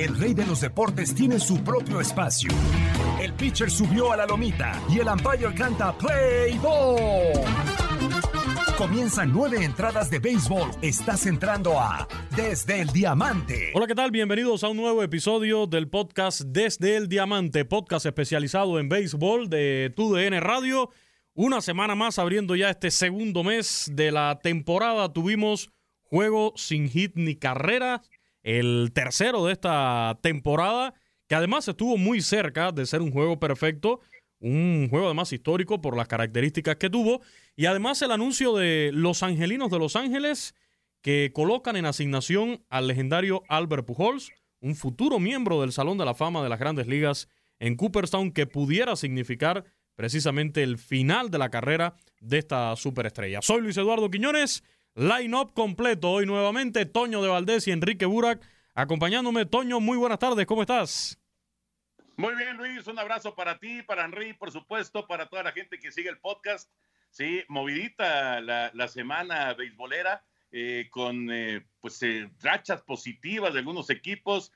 El rey de los deportes tiene su propio espacio. El pitcher subió a la lomita y el umpire canta Play Ball. Comienzan nueve entradas de béisbol. Estás entrando a Desde el Diamante. Hola, ¿qué tal? Bienvenidos a un nuevo episodio del podcast Desde el Diamante, podcast especializado en béisbol de TUDN Radio. Una semana más abriendo ya este segundo mes de la temporada. Tuvimos juego sin hit ni carrera el tercero de esta temporada, que además estuvo muy cerca de ser un juego perfecto, un juego además histórico por las características que tuvo, y además el anuncio de los Angelinos de Los Ángeles, que colocan en asignación al legendario Albert Pujols, un futuro miembro del Salón de la Fama de las Grandes Ligas en Cooperstown, que pudiera significar precisamente el final de la carrera de esta superestrella. Soy Luis Eduardo Quiñones. Line-up completo hoy nuevamente. Toño de Valdés y Enrique Burak acompañándome. Toño, muy buenas tardes. ¿Cómo estás? Muy bien, Luis. Un abrazo para ti, para Henry, por supuesto, para toda la gente que sigue el podcast. Sí, movidita la, semana beisbolera. Eh, con eh, pues eh, rachas positivas de algunos equipos,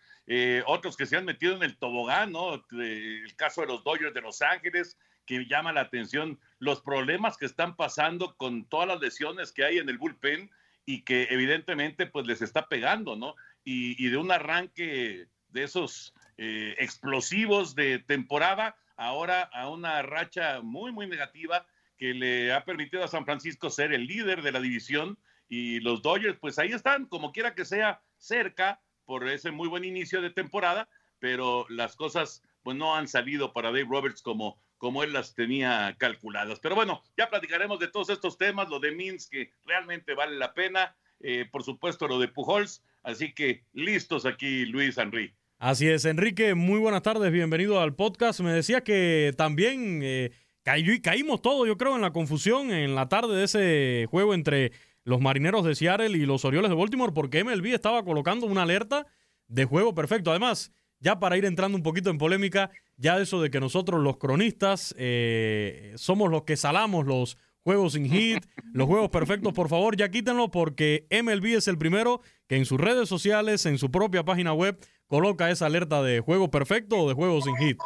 otros que se han metido en el tobogán, ¿no? el caso de los Dodgers de Los Ángeles, que llama la atención los problemas que están pasando con todas las lesiones que hay en el bullpen y que evidentemente pues les está pegando, ¿no? Y, de un arranque de esos eh, explosivos de temporada, ahora a una racha muy, muy negativa que le ha permitido a San Francisco ser el líder de la división y los Dodgers pues ahí están, como quiera que sea, cerca por ese muy buen inicio de temporada, pero las cosas pues no han salido para Dave Roberts como como él las tenía calculadas. Pero bueno, ya platicaremos de todos estos temas, lo de Mins, que realmente vale la pena, eh, por supuesto lo de Pujols, así que listos aquí Luis Henry. Así es, Enrique, muy buenas tardes, bienvenido al podcast. Me decía que también eh, caímos todos, yo creo, en la confusión en la tarde de ese juego entre los marineros de Seattle y los Orioles de Baltimore, porque MLB estaba colocando una alerta de juego perfecto. Además, ya para ir entrando un poquito en polémica, ya eso de que nosotros los cronistas eh, somos los que salamos los juegos sin hit, los juegos perfectos, por favor ya quítenlo porque MLB es el primero que en sus redes sociales, en su propia página web, coloca esa alerta de juego perfecto o de juego sin hit.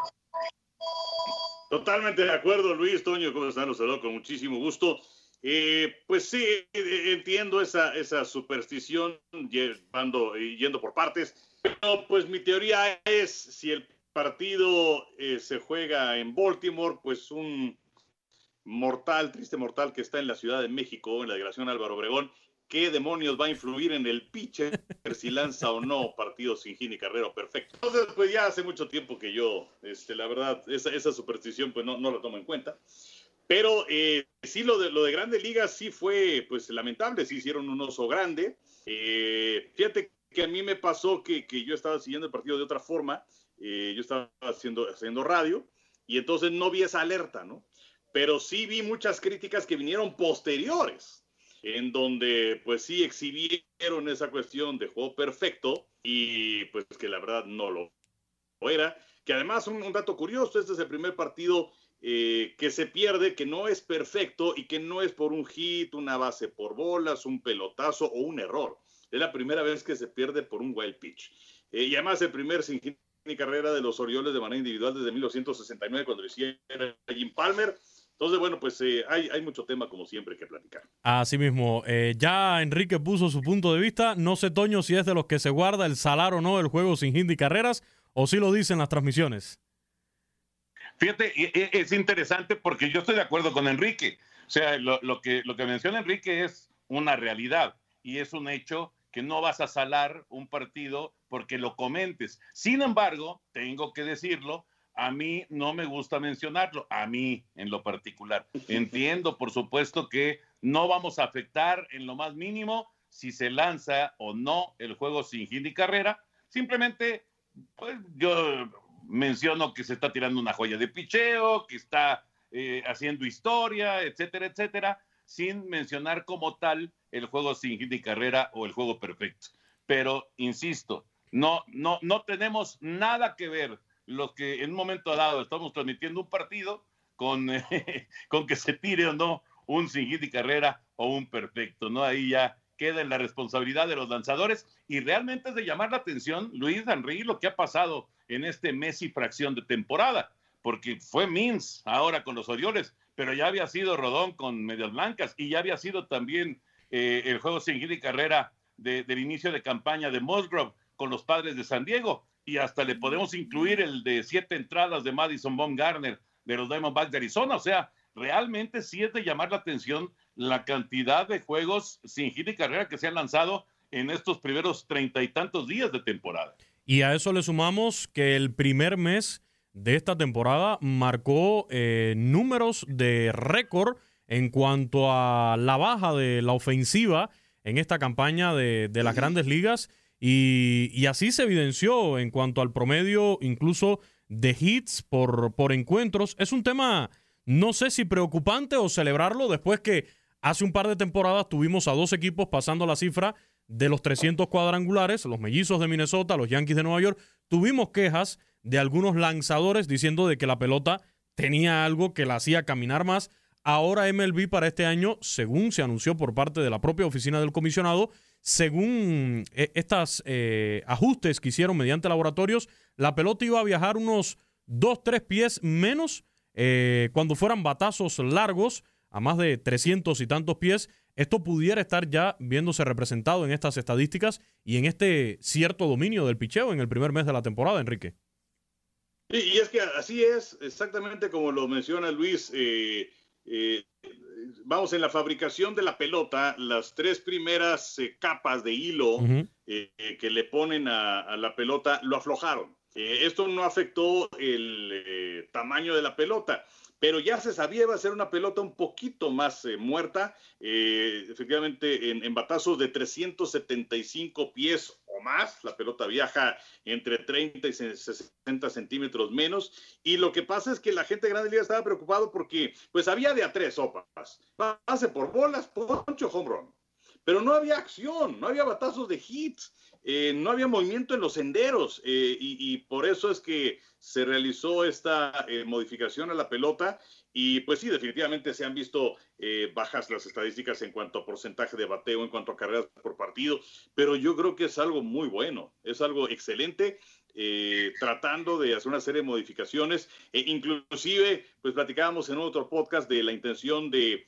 Totalmente de acuerdo, Luis Toño, ¿cómo están? Los saludo con muchísimo gusto. Eh, pues sí, eh, entiendo esa, esa superstición yendo, yendo por partes, pero pues mi teoría es si el partido eh, se juega en Baltimore, pues un mortal, triste mortal que está en la Ciudad de México, en la delegación Álvaro Obregón, ¿qué demonios va a influir en el pitcher si lanza o no partido sin gin y carrera perfecto? Entonces, pues ya hace mucho tiempo que yo, este, la verdad, esa, esa superstición pues no, no la tomo en cuenta. Pero eh, sí, lo de, lo de Grande Liga sí fue pues lamentable, sí hicieron un oso grande. Eh, fíjate que a mí me pasó que, que yo estaba siguiendo el partido de otra forma eh, yo estaba haciendo, haciendo radio y entonces no vi esa alerta, ¿no? Pero sí vi muchas críticas que vinieron posteriores, en donde pues sí exhibieron esa cuestión de juego perfecto y pues que la verdad no lo era. Que además un, dato curioso, este es el primer partido eh, que se pierde, que no es perfecto y que no es por un hit, una base por bolas, un pelotazo o un error. Es la primera vez que se pierde por un wild pitch. Eh, y además el primer sin mi carrera de los Orioles de manera individual desde 1969 cuando lo hicieron Jim Palmer. Entonces, bueno, pues eh, hay, hay, mucho tema como siempre que platicar. Así mismo, eh, ya Enrique puso su punto de vista. No sé, Toño, si es de los que se guarda el salar o no el juego sin hindi carreras, o si lo dicen las transmisiones. Fíjate, es interesante porque yo estoy de acuerdo con Enrique. O sea, lo, lo, que, lo que menciona Enrique es una realidad y es un hecho que no vas a salar un partido porque lo comentes. Sin embargo, tengo que decirlo, a mí no me gusta mencionarlo, a mí en lo particular. Entiendo, por supuesto, que no vamos a afectar en lo más mínimo si se lanza o no el juego sin hit y carrera, Simplemente, pues yo menciono que se está tirando una joya de picheo, que está eh, haciendo historia, etcétera, etcétera, sin mencionar como tal el juego sin hit y carrera o el juego perfecto. Pero, insisto, no, no, no tenemos nada que ver los que en un momento dado estamos transmitiendo un partido con, con que se tire o no un sin hit y carrera o un perfecto, ¿no? Ahí ya queda en la responsabilidad de los lanzadores y realmente es de llamar la atención, Luis Henry, lo que ha pasado en este mes y fracción de temporada, porque fue Mins ahora con los Orioles, pero ya había sido Rodón con Medias Blancas y ya había sido también eh, el juego sin y carrera del inicio de campaña de Musgrove con los padres de San Diego y hasta le podemos incluir el de siete entradas de Madison Garner de los Diamondbacks de Arizona. O sea, realmente sí es de llamar la atención la cantidad de juegos sin hit y carrera que se han lanzado en estos primeros treinta y tantos días de temporada. Y a eso le sumamos que el primer mes de esta temporada marcó eh, números de récord en cuanto a la baja de la ofensiva en esta campaña de, las grandes ligas y, así se evidenció en cuanto al promedio incluso de hits por, por encuentros. Es un tema, no sé si preocupante o celebrarlo después que hace un par de temporadas tuvimos a dos equipos pasando la cifra de los 300 cuadrangulares, los mellizos de Minnesota, los Yankees de Nueva York. Tuvimos quejas de algunos lanzadores diciendo de que la pelota tenía algo que la hacía caminar más. Ahora MLB para este año, según se anunció por parte de la propia oficina del comisionado, según estos eh, ajustes que hicieron mediante laboratorios, la pelota iba a viajar unos 2-3 pies menos eh, cuando fueran batazos largos a más de 300 y tantos pies. Esto pudiera estar ya viéndose representado en estas estadísticas y en este cierto dominio del picheo en el primer mes de la temporada, Enrique. Y es que así es, exactamente como lo menciona Luis. Eh, eh, vamos, en la fabricación de la pelota, las tres primeras eh, capas de hilo que le ponen a, la pelota lo aflojaron. esto no afectó el tamaño de la pelota pero ya se sabía iba a ser una pelota un poquito más eh, muerta, eh, efectivamente en, batazos de 375 pies o más, la pelota viaja entre 30 y 60 centímetros menos, y lo que pasa es que la gente de Grande Liga estaba preocupado porque pues había de a tres sopas, pase por bolas, poncho, home run, pero no había acción, no había batazos de hits, eh, no había movimiento en los senderos y, y, por eso es que se realizó esta eh, modificación a la pelota y pues sí, definitivamente se han visto eh, bajas las estadísticas en cuanto a porcentaje de bateo, en cuanto a carreras por partido, pero yo creo que es algo muy bueno, es algo excelente. Eh, tratando de hacer una serie de modificaciones, e inclusive, pues platicábamos en otro podcast de la intención de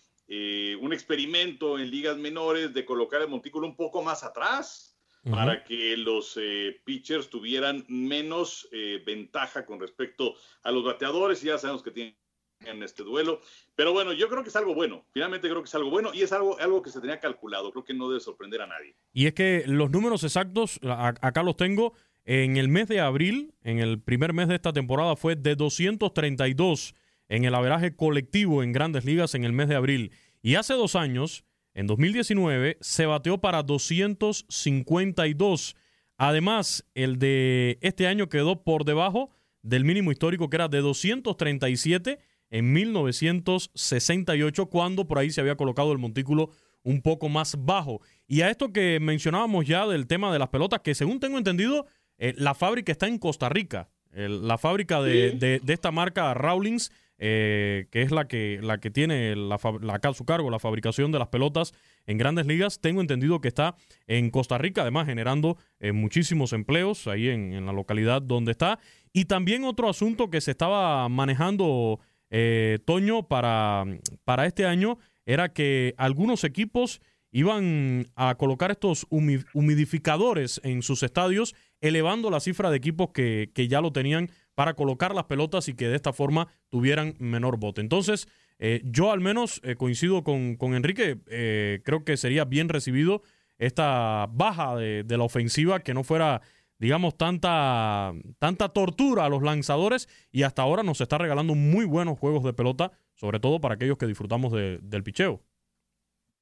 un experimento en ligas menores de colocar el montículo un poco más atrás, para que los eh, pitchers tuvieran menos eh, ventaja con respecto a los bateadores. Y ya sabemos que tienen en este duelo. Pero bueno, yo creo que es algo bueno. Finalmente creo que es algo bueno y es algo, algo que se tenía calculado. Creo que no debe sorprender a nadie. Y es que los números exactos, acá los tengo. En el mes de abril, en el primer mes de esta temporada, fue de 232 en el averaje colectivo en grandes ligas en el mes de abril. Y hace dos años, en 2019 se bateó para 252. Además, el de este año quedó por debajo del mínimo histórico que era de 237 en 1968, cuando por ahí se había colocado el montículo un poco más bajo. Y a esto que mencionábamos ya del tema de las pelotas, que según tengo entendido, eh, la fábrica está en Costa Rica. la fábrica de, de, esta marca Rawlings eh, que es la que, la que tiene la, a su cargo la fabricación de las pelotas en grandes ligas. Tengo entendido que está en Costa Rica, además generando eh, muchísimos empleos ahí en, la localidad donde está. Y también otro asunto que se estaba manejando, eh, Toño, para, para este año era que algunos equipos iban a colocar estos humidificadores en sus estadios, elevando la cifra de equipos que, que ya lo tenían para colocar las pelotas y que de esta forma tuvieran menor bote. Entonces, eh, yo al menos eh, coincido con, Enrique, eh, creo que sería bien recibido esta baja de, la ofensiva, que no fuera, digamos, tanta, tanta tortura a los lanzadores y hasta ahora nos está regalando muy buenos juegos de pelota, sobre todo para aquellos que disfrutamos del picheo.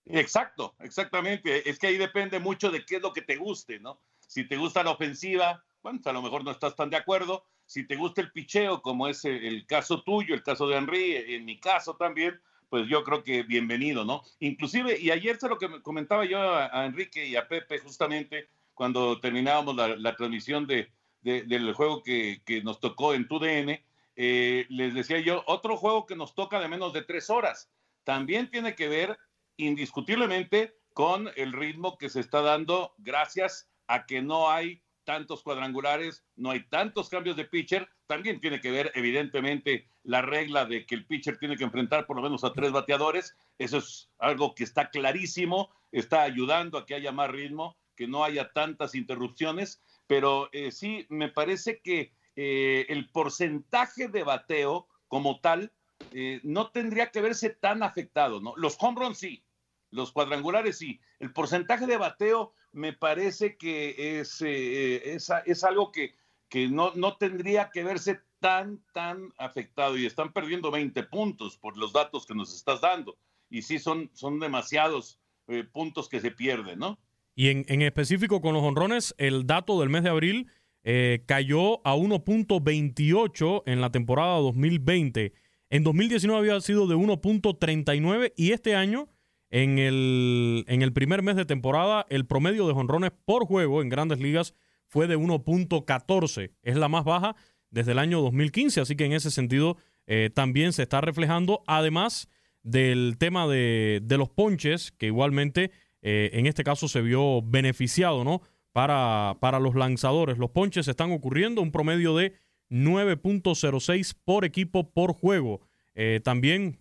Exacto, exactamente. Es que ahí depende mucho de qué es lo que te guste, ¿no? Si te gusta la ofensiva, bueno, a lo mejor no estás tan de acuerdo. Si te gusta el picheo, como es el caso tuyo, el caso de Henry, en mi caso también, pues yo creo que bienvenido, ¿no? Inclusive, y ayer se lo que comentaba yo a, Enrique y a Pepe justamente cuando terminábamos la, transmisión de, del juego que, nos tocó en TUDN, eh, les decía yo, otro juego que nos toca de menos de tres horas, también tiene que ver indiscutiblemente con el ritmo que se está dando gracias a que no hay tantos cuadrangulares, no hay tantos cambios de pitcher, también tiene que ver evidentemente la regla de que el pitcher tiene que enfrentar por lo menos a tres bateadores, eso es algo que está clarísimo, está ayudando a que haya más ritmo, que no haya tantas interrupciones, pero eh, sí me parece que eh, el porcentaje de bateo como tal eh, no tendría que verse tan afectado, ¿no? Los home runs sí, los cuadrangulares sí, el porcentaje de bateo me parece que es, eh, es, algo que, que no, no, tendría que verse tan, tan afectado y están perdiendo 20 puntos por los datos que nos estás dando. Y sí, son, son demasiados eh, puntos que se pierden, ¿no? Y en, en, específico con los honrones, el dato del mes de abril eh, cayó a 1.28 en la temporada 2020. En 2019 había sido de 1.39 y este año en el, en el primer mes de temporada, el promedio de jonrones por juego en grandes ligas fue de 1.14. Es la más baja desde el año 2015, así que en ese sentido eh, también se está reflejando, además del tema de, los ponches, que igualmente eh, en este caso se vio beneficiado ¿no? para, para los lanzadores. Los ponches están ocurriendo un promedio de 9.06 por equipo por juego. Eh, también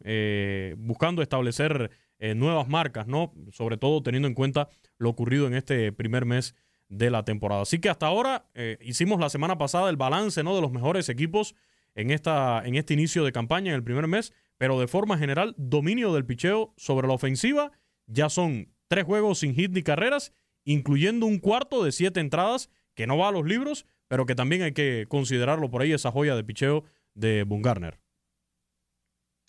buscando establecer eh, nuevas marcas, ¿no? Sobre todo teniendo en cuenta lo ocurrido en este primer mes de la temporada. Así que hasta ahora eh, hicimos la semana pasada el balance, ¿no? De los mejores equipos en, esta, en este inicio de campaña en el primer mes, pero de forma general, dominio del picheo sobre la ofensiva. Ya son tres juegos sin hit ni carreras, incluyendo un cuarto de siete entradas que no va a los libros, pero que también hay que considerarlo por ahí, esa joya de picheo de Bungarner.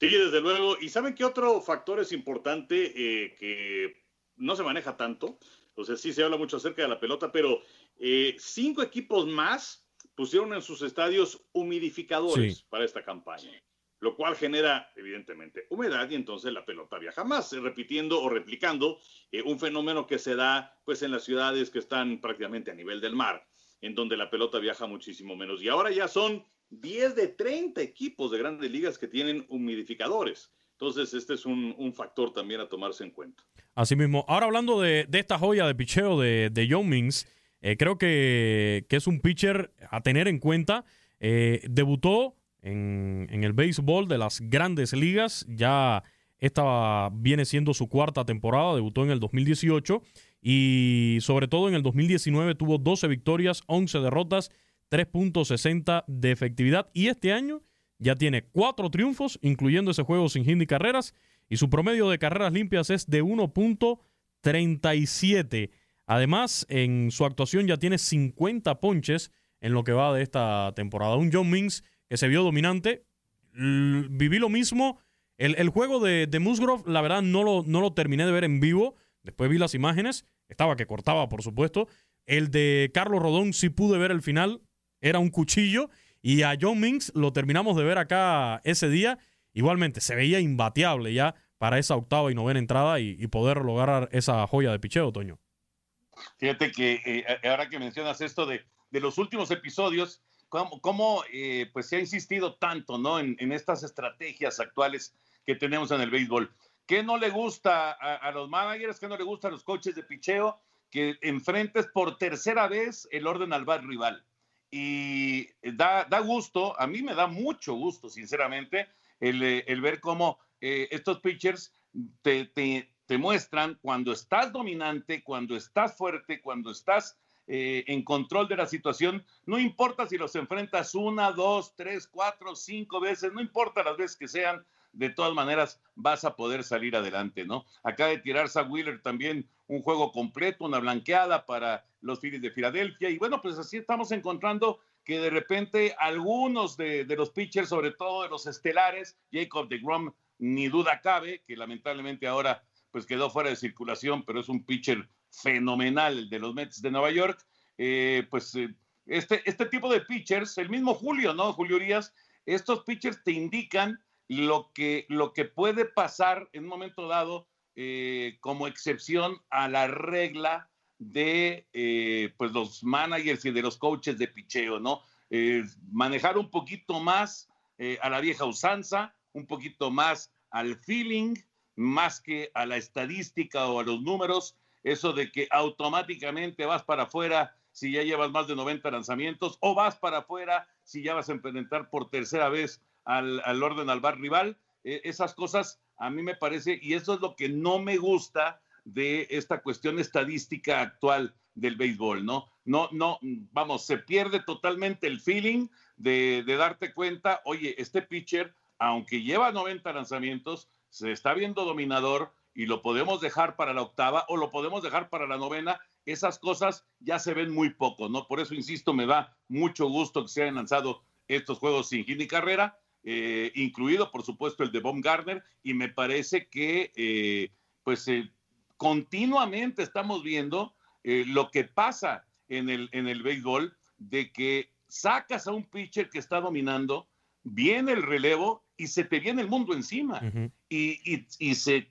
Sí, desde luego. ¿Y saben qué otro factor es importante eh, que no se maneja tanto? O sea, sí se habla mucho acerca de la pelota, pero eh, cinco equipos más pusieron en sus estadios humidificadores para esta campaña, lo cual genera, evidentemente, humedad y entonces la pelota viaja más, repitiendo o replicando eh, un fenómeno que se da pues en las ciudades que están prácticamente a nivel del mar, en donde la pelota viaja muchísimo menos. Y ahora ya son 10 de 30 equipos de grandes ligas que tienen humidificadores. Entonces, este es un, factor también a tomarse en cuenta. Asimismo, ahora hablando de, esta joya de picheo de, de John Mings, eh, creo que, es un pitcher a tener en cuenta. Eh, debutó en, en, el béisbol de las grandes ligas, ya esta viene siendo su cuarta temporada, debutó en el 2018 y sobre todo en el 2019 tuvo 12 victorias, 11 derrotas 3.60 de efectividad y este año ya tiene cuatro triunfos, incluyendo ese juego sin hit carreras, y su promedio de carreras limpias es de 1.37. Además, en su actuación ya tiene 50 ponches en lo que va de esta temporada. Un John Mings que se vio dominante. viví lo mismo. El, juego de, de, Musgrove, la verdad, no lo, no lo terminé de ver en vivo. Después vi las imágenes. Estaba que cortaba, por supuesto. El de Carlos Rodón sí pude ver el final era un cuchillo. Y a John Minks lo terminamos de ver acá ese día. Igualmente, se veía imbateable ya para esa octava y novena entrada y, poder lograr esa joya de picheo, Toño. Fíjate que eh, ahora que mencionas esto de, los últimos episodios, cómo, eh, pues se ha insistido tanto ¿no? En, estas estrategias actuales que tenemos en el béisbol. ¿Qué no le gusta a, los managers? ¿Qué no le gusta a los coches de picheo? Que enfrentes por tercera vez el orden al bar rival y da, da, gusto, a mí me da mucho gusto, sinceramente, el, eh, el ver cómo eh, estos pitchers te, te, te, muestran cuando estás dominante, cuando estás fuerte, cuando estás eh, en control de la situación, no importa si los enfrentas una, dos, tres, cuatro, cinco veces, no importa las veces que sean, de todas maneras vas a poder salir adelante, ¿no? Acaba de tirar a Wheeler también un juego completo, una blanqueada para los Phillies de Filadelfia. Y bueno, pues así estamos encontrando que de repente algunos de, los pitchers, sobre todo de los estelares, Jacob de Grom, ni duda cabe, que lamentablemente ahora pues quedó fuera de circulación, pero es un pitcher fenomenal de los Mets de Nueva York, eh, pues eh, este, este tipo de pitchers, el mismo Julio, ¿no? Julio Urias, estos pitchers te indican lo que, lo que puede pasar en un momento dado eh, como excepción a la regla de eh, pues los managers y de los coaches de picheo, ¿no? Eh, manejar un poquito más a la vieja usanza, un poquito más al feeling, más que a la estadística o a los números, eso de que automáticamente vas para afuera si ya llevas más de 90 lanzamientos o vas para afuera si ya vas a implementar por tercera vez al, orden al bar rival. esas cosas a mí me parece, y eso es lo que no me gusta de esta cuestión estadística actual del béisbol, ¿no? No, no, vamos, se pierde totalmente el feeling de, darte cuenta, oye, este pitcher, aunque lleva 90 lanzamientos, se está viendo dominador y lo podemos dejar para la octava o lo podemos dejar para la novena, esas cosas ya se ven muy poco, ¿no? Por eso, insisto, me da mucho gusto que se hayan lanzado estos juegos sin hit ni carrera, eh, incluido, por supuesto, el de Baumgartner, y me parece que, eh, pues, eh, continuamente estamos viendo lo que pasa en el, en el béisbol, de que sacas a un pitcher que está dominando, viene el relevo y se te viene el mundo encima. y, y, se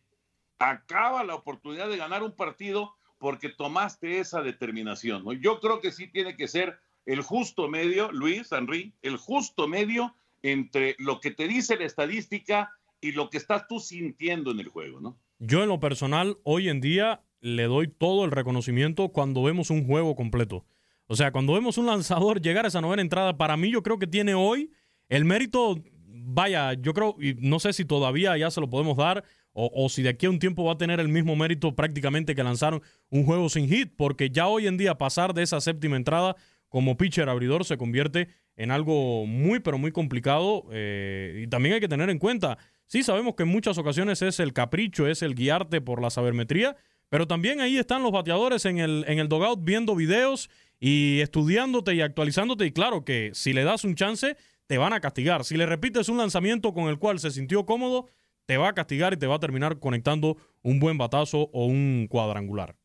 acaba la oportunidad de ganar un partido porque tomaste esa determinación. ¿no? Yo creo que sí tiene que ser el justo medio, Luis, Henry, el justo medio entre lo que te dice la estadística y lo que estás tú sintiendo en el juego, ¿no? Yo en lo personal, hoy en día, le doy todo el reconocimiento cuando vemos un juego completo. O sea, cuando vemos un lanzador llegar a esa novena entrada, para mí yo creo que tiene hoy el mérito, vaya, yo creo, y no sé si todavía ya se lo podemos dar, o, o, si de aquí a un tiempo va a tener el mismo mérito prácticamente que lanzaron un juego sin hit, porque ya hoy en día pasar de esa séptima entrada como pitcher abridor se convierte en algo muy, pero muy complicado. Eh, y también hay que tener en cuenta, sí sabemos que en muchas ocasiones es el capricho, es el guiarte por la sabermetría, pero también ahí están los bateadores en el, en el dogout viendo videos y estudiándote y actualizándote. Y claro que si le das un chance, te van a castigar. Si le repites un lanzamiento con el cual se sintió cómodo, te va a castigar y te va a terminar conectando un buen batazo o un cuadrangular.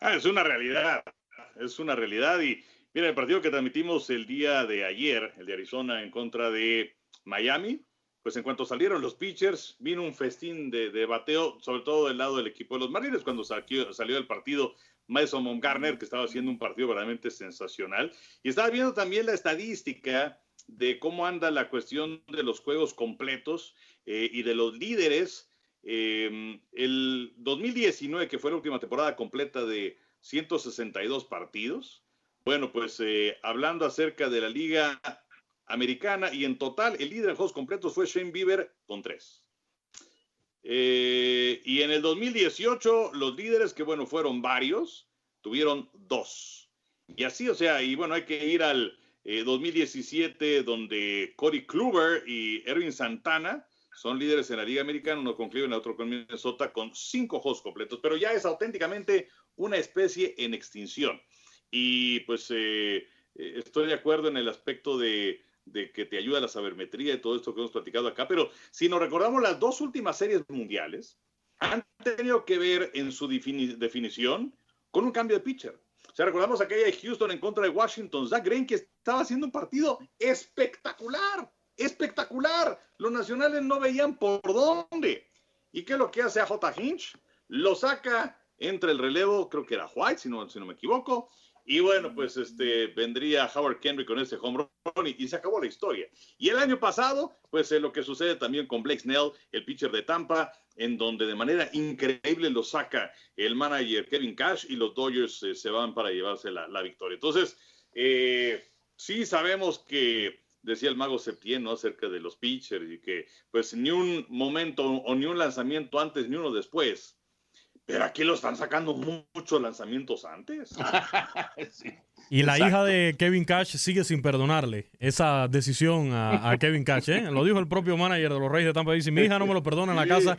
Ah, es una realidad, es una realidad y Mira, el partido que transmitimos el día de ayer, el de Arizona en contra de Miami, pues en cuanto salieron los pitchers, vino un festín de, bateo, sobre todo del lado del equipo de los Marines, cuando salió, salió del partido Mason Montgarner, que estaba haciendo un partido verdaderamente sensacional. Y estaba viendo también la estadística de cómo anda la cuestión de los juegos completos eh, y de los líderes. Eh, el 2019, que fue la última temporada completa de 162 partidos, bueno, pues eh, hablando acerca de la liga americana y en total el líder en juegos completos fue Shane Bieber con tres. Eh, y en el 2018 los líderes, que bueno, fueron varios, tuvieron dos. Y así, o sea, y bueno, hay que ir al 2017 eh, donde Cody Kluber y Erwin Santana son líderes en la Liga Americana, uno con Cleveland, otro con Minnesota, con cinco juegos completos, pero ya es auténticamente una especie en extinción. Y pues eh, eh, estoy de acuerdo en el aspecto de, que te ayuda la sabermetría y todo esto que hemos platicado acá, pero si nos recordamos las dos últimas series mundiales, han tenido que ver en su definición con un cambio de pitcher. O sea, recordamos aquella de Houston en contra de Washington, Zach Greinke estaba haciendo un partido espectacular, espectacular. Los nacionales no veían por dónde. ¿Y qué es lo que hace a J. Hinch? Lo saca entre el relevo, creo que era White, si no, si no me equivoco, y bueno, pues este, vendría Howard Kendrick con ese home run y, se acabó la historia. Y el año pasado, pues lo que sucede también con Blake Snell, el pitcher de Tampa, en donde de manera increíble lo saca el manager Kevin Cash y los Dodgers eh, se van para llevarse la, victoria. Entonces, eh, sí sabemos que decía el mago Septién, ¿no? Acerca de los pitchers y que pues ni un momento o ni un lanzamiento antes ni uno después pero aquí lo están sacando muchos lanzamientos antes. y la hija de Kevin Cash sigue sin perdonarle esa decisión a, Kevin Cash. ¿eh? Lo dijo el propio manager de los Reyes de Tampa. Dice, mi hija no me lo perdona en la casa.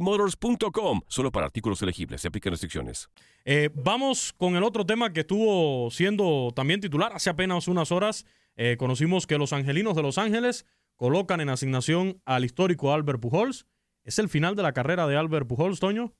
motors.com. Solo para artículos elegibles. Se aplican restricciones. Eh, vamos con el otro tema que estuvo siendo también titular hace apenas unas horas. Eh, conocimos que los angelinos de Los Ángeles colocan en asignación al histórico Albert Pujols. ¿Es el final de la carrera de Albert Pujols, Toño?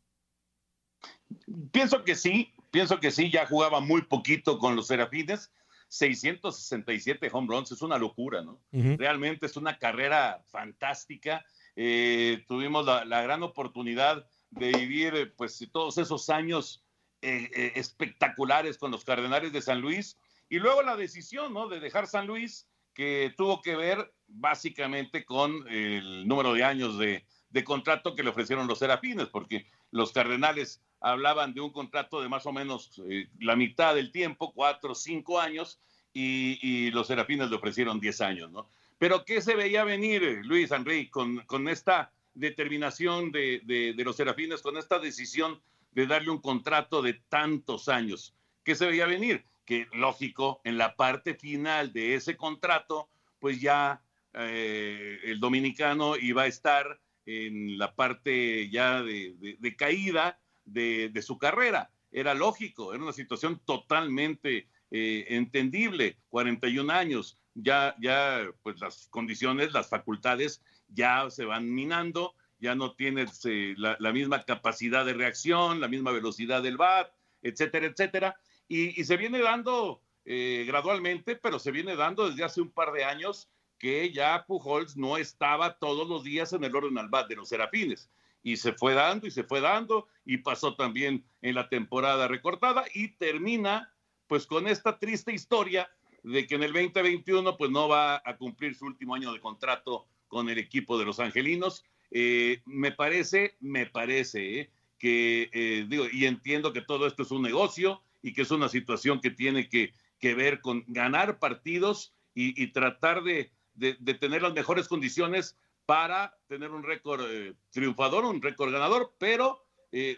Pienso que sí, pienso que sí, ya jugaba muy poquito con los Serafines. 667 home runs, es una locura, ¿no? Realmente es una carrera fantástica eh, tuvimos la, gran oportunidad de vivir eh, pues todos esos años eh, espectaculares con los Cardenales de San Luis y luego la decisión ¿no? de dejar San Luis que tuvo que ver básicamente con el número de años de, contrato que le ofrecieron los Serafines, porque los Cardenales hablaban de un contrato de más o menos la mitad del tiempo, cuatro cinco años, y, y, los Serafines le ofrecieron diez años, ¿no? Pero ¿qué se veía venir, Luis Henry, con, con esta determinación de, de, los serafines, con esta decisión de darle un contrato de tantos años? ¿Qué se veía venir? Que lógico, en la parte final de ese contrato, pues ya eh, el dominicano iba a estar en la parte ya de, caída de, su carrera. Era lógico, era una situación totalmente eh, entendible, 41 años, ya, ya, pues las condiciones, las facultades ya se van minando, ya no tienes eh, la, misma capacidad de reacción, la misma velocidad del bat, etcétera, etcétera. Y, se viene dando eh, gradualmente, pero se viene dando desde hace un par de años que ya Pujols no estaba todos los días en el orden al bat de los Serafines. Y se fue dando y se fue dando y pasó también en la temporada recortada y termina pues con esta triste historia de que en el 2021 pues no va a cumplir su último año de contrato con el equipo de los Angelinos. Eh, me parece, me parece eh, que, eh, digo, y entiendo que todo esto es un negocio y que es una situación que tiene que, que ver con ganar partidos y, tratar de, de, tener las mejores condiciones para tener un récord triunfador, un récord ganador, pero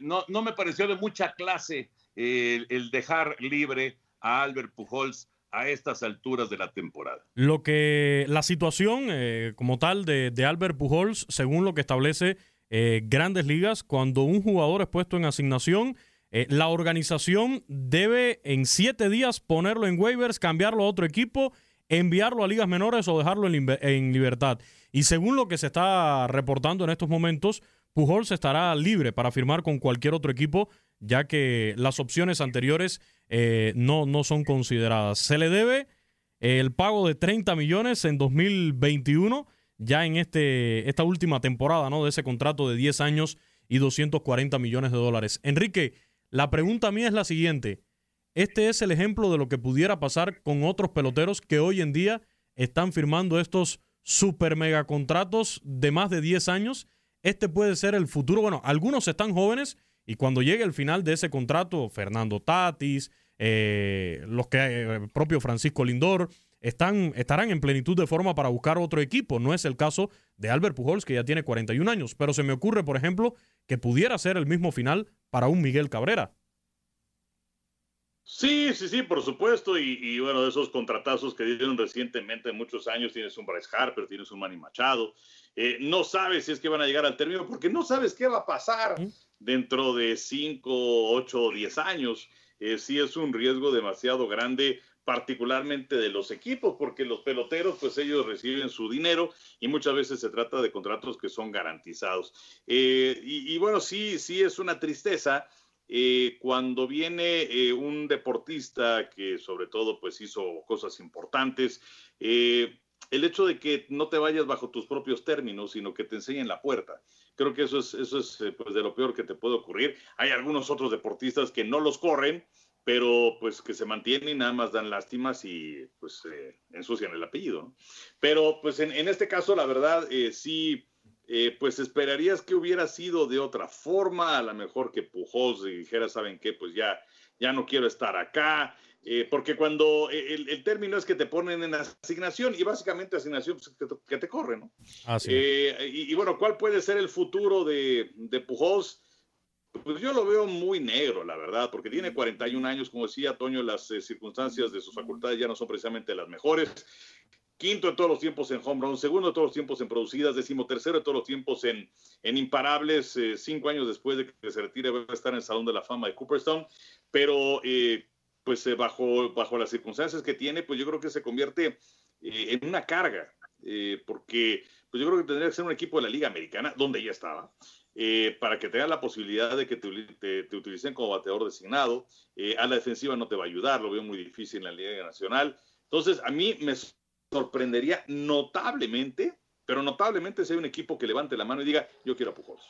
no, no me pareció de mucha clase el dejar libre a Albert Pujols a estas alturas de la temporada. Lo que la situación eh, como tal de, Albert Pujols, según lo que establece eh, Grandes Ligas, cuando un jugador es puesto en asignación, eh, la organización debe en siete días ponerlo en waivers, cambiarlo a otro equipo, enviarlo a ligas menores o dejarlo en, en libertad. Y según lo que se está reportando en estos momentos, Pujols estará libre para firmar con cualquier otro equipo, ya que las opciones anteriores eh, no, no son consideradas. Se le debe el pago de 30 millones en 2021, ya en este, esta última temporada ¿no? de ese contrato de 10 años y 240 millones de dólares. Enrique, la pregunta mía es la siguiente. Este es el ejemplo de lo que pudiera pasar con otros peloteros que hoy en día están firmando estos super mega contratos de más de 10 años. Este puede ser el futuro. Bueno, algunos están jóvenes y cuando llegue el final de ese contrato, Fernando Tatis, eh, los que eh, propio Francisco Lindor, están, estarán en plenitud de forma para buscar otro equipo. No es el caso de Albert Pujols, que ya tiene 41 años, pero se me ocurre, por ejemplo, que pudiera ser el mismo final para un Miguel Cabrera. Sí, sí, sí, por supuesto. Y, bueno, de esos contratazos que dieron recientemente, muchos años, tienes un Bryce Harper, tienes un Manny Machado. Eh, no sabes si es que van a llegar al término porque no sabes qué va a pasar dentro de 5, 8 o 10 años. Eh, sí es un riesgo demasiado grande, particularmente de los equipos, porque los peloteros, pues ellos reciben su dinero y muchas veces se trata de contratos que son garantizados. Eh, y, bueno, sí, sí es una tristeza. Cuando viene un deportista que sobre todo pues hizo cosas importantes, el hecho de que no te vayas bajo tus propios términos, sino que te enseñen la puerta. Creo que eso es, eso es eh, pues, de lo peor que te puede ocurrir. Hay algunos otros deportistas que no los corren, pero pues que se mantienen y nada más dan lástimas y pues eh, ensucian el apellido. Pero pues en, este caso, la verdad, eh, sí, eh, pues esperarías que hubiera sido de otra forma, a lo mejor que Pujols dijera, ¿saben qué? Pues ya, ya no quiero estar acá, eh, porque cuando el, término es que te ponen en asignación y básicamente asignación pues, que, te, corre, ¿no? Así. Eh, y, bueno, ¿cuál puede ser el futuro de, de Pujols? Pues yo lo veo muy negro, la verdad, porque tiene 41 años, como decía Toño, las circunstancias de sus facultades ya no son precisamente las mejores quinto de todos los tiempos en home run, segundo de todos los tiempos en producidas, tercero de todos los tiempos en, en imparables, eh, cinco años después de que se retire va a estar en el Salón de la Fama de Cooperstown, pero eh, pues eh, bajo, bajo las circunstancias que tiene, pues yo creo que se convierte en una carga, porque pues yo creo que tendría que ser un equipo de la Liga Americana, donde ya estaba, para que tenga la posibilidad de que te, te, utilicen como bateador designado. a la defensiva no te va a ayudar, lo veo muy difícil en la Liga Nacional. Entonces, a mí me sorprendería notablemente, pero notablemente si hay un equipo que levante la mano y diga, yo quiero a Pujols.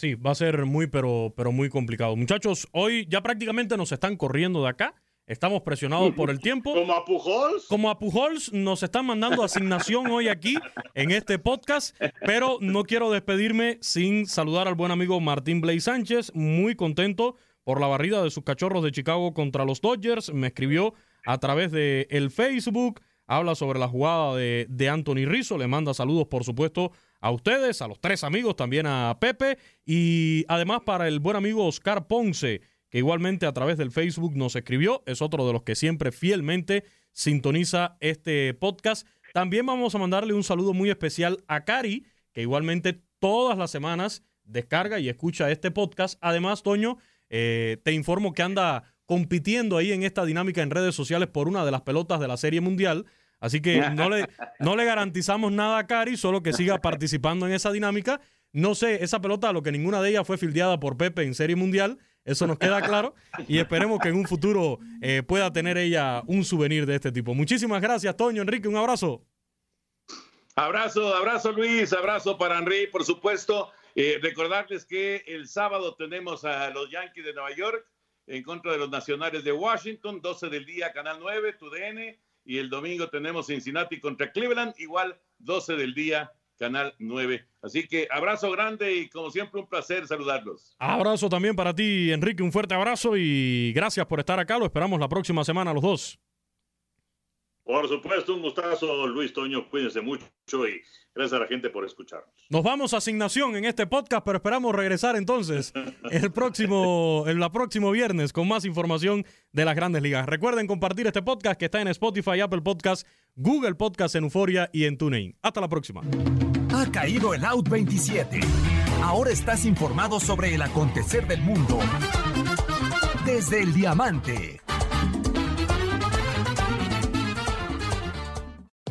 Sí, va a ser muy, pero, pero muy complicado. Muchachos, hoy ya prácticamente nos están corriendo de acá. Estamos presionados por el tiempo. ¿Como a Pujols? Como a Pujols nos están mandando asignación hoy aquí en este podcast, pero no quiero despedirme sin saludar al buen amigo Martín Blay Sánchez, muy contento por la barrida de sus cachorros de Chicago contra los Dodgers. Me escribió a través de el Facebook habla sobre la jugada de, de Anthony Rizzo, le manda saludos por supuesto a ustedes, a los tres amigos, también a Pepe y además para el buen amigo Oscar Ponce, que igualmente a través del Facebook nos escribió, es otro de los que siempre fielmente sintoniza este podcast. También vamos a mandarle un saludo muy especial a Cari, que igualmente todas las semanas descarga y escucha este podcast. Además, Toño, eh, te informo que anda compitiendo ahí en esta dinámica en redes sociales por una de las pelotas de la Serie Mundial. Así que no le, no le garantizamos nada a Cari, solo que siga participando en esa dinámica. No sé, esa pelota, lo que ninguna de ellas fue fildeada por Pepe en Serie Mundial, eso nos queda claro. Y esperemos que en un futuro eh, pueda tener ella un souvenir de este tipo. Muchísimas gracias, Toño, Enrique, un abrazo. Abrazo, abrazo Luis, abrazo para Henry, por supuesto. Eh, recordarles que el sábado tenemos a los Yankees de Nueva York en contra de los Nacionales de Washington, 12 del día, Canal 9, TUDN y el domingo tenemos Cincinnati contra Cleveland, igual 12 del día, Canal 9. Así que abrazo grande y como siempre un placer saludarlos. Abrazo también para ti, Enrique, un fuerte abrazo y gracias por estar acá. Lo esperamos la próxima semana los dos. Por supuesto, un gustazo, Luis Toño. Cuídense mucho y gracias a la gente por escucharnos. Nos vamos a asignación en este podcast, pero esperamos regresar entonces el próximo, el próximo viernes con más información de las grandes ligas. Recuerden compartir este podcast que está en Spotify, Apple Podcast, Google Podcast, en Euforia y en TuneIn. Hasta la próxima. Ha caído el Out 27. Ahora estás informado sobre el acontecer del mundo desde el diamante.